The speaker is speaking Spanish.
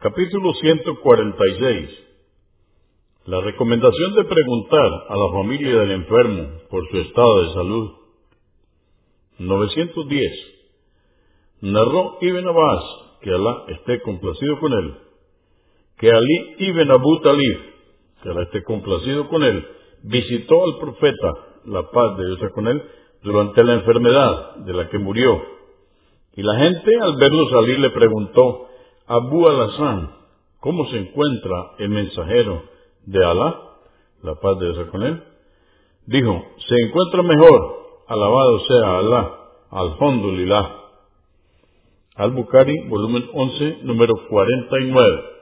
Capítulo 146. La recomendación de preguntar a la familia del enfermo por su estado de salud. 910. Narró Ibn Abbas, que Alá esté complacido con él, que Ali ibn Abu Talib, que Alá esté complacido con él, visitó al profeta, la paz de Dios con él, durante la enfermedad de la que murió. Y la gente al verlo salir le preguntó, Abu al ¿cómo se encuentra el mensajero de Alá? La paz de Dios con él. Dijo, se encuentra mejor, alabado sea Alá, alhamdulillah. Al-Bukhari, volumen 11, número 49.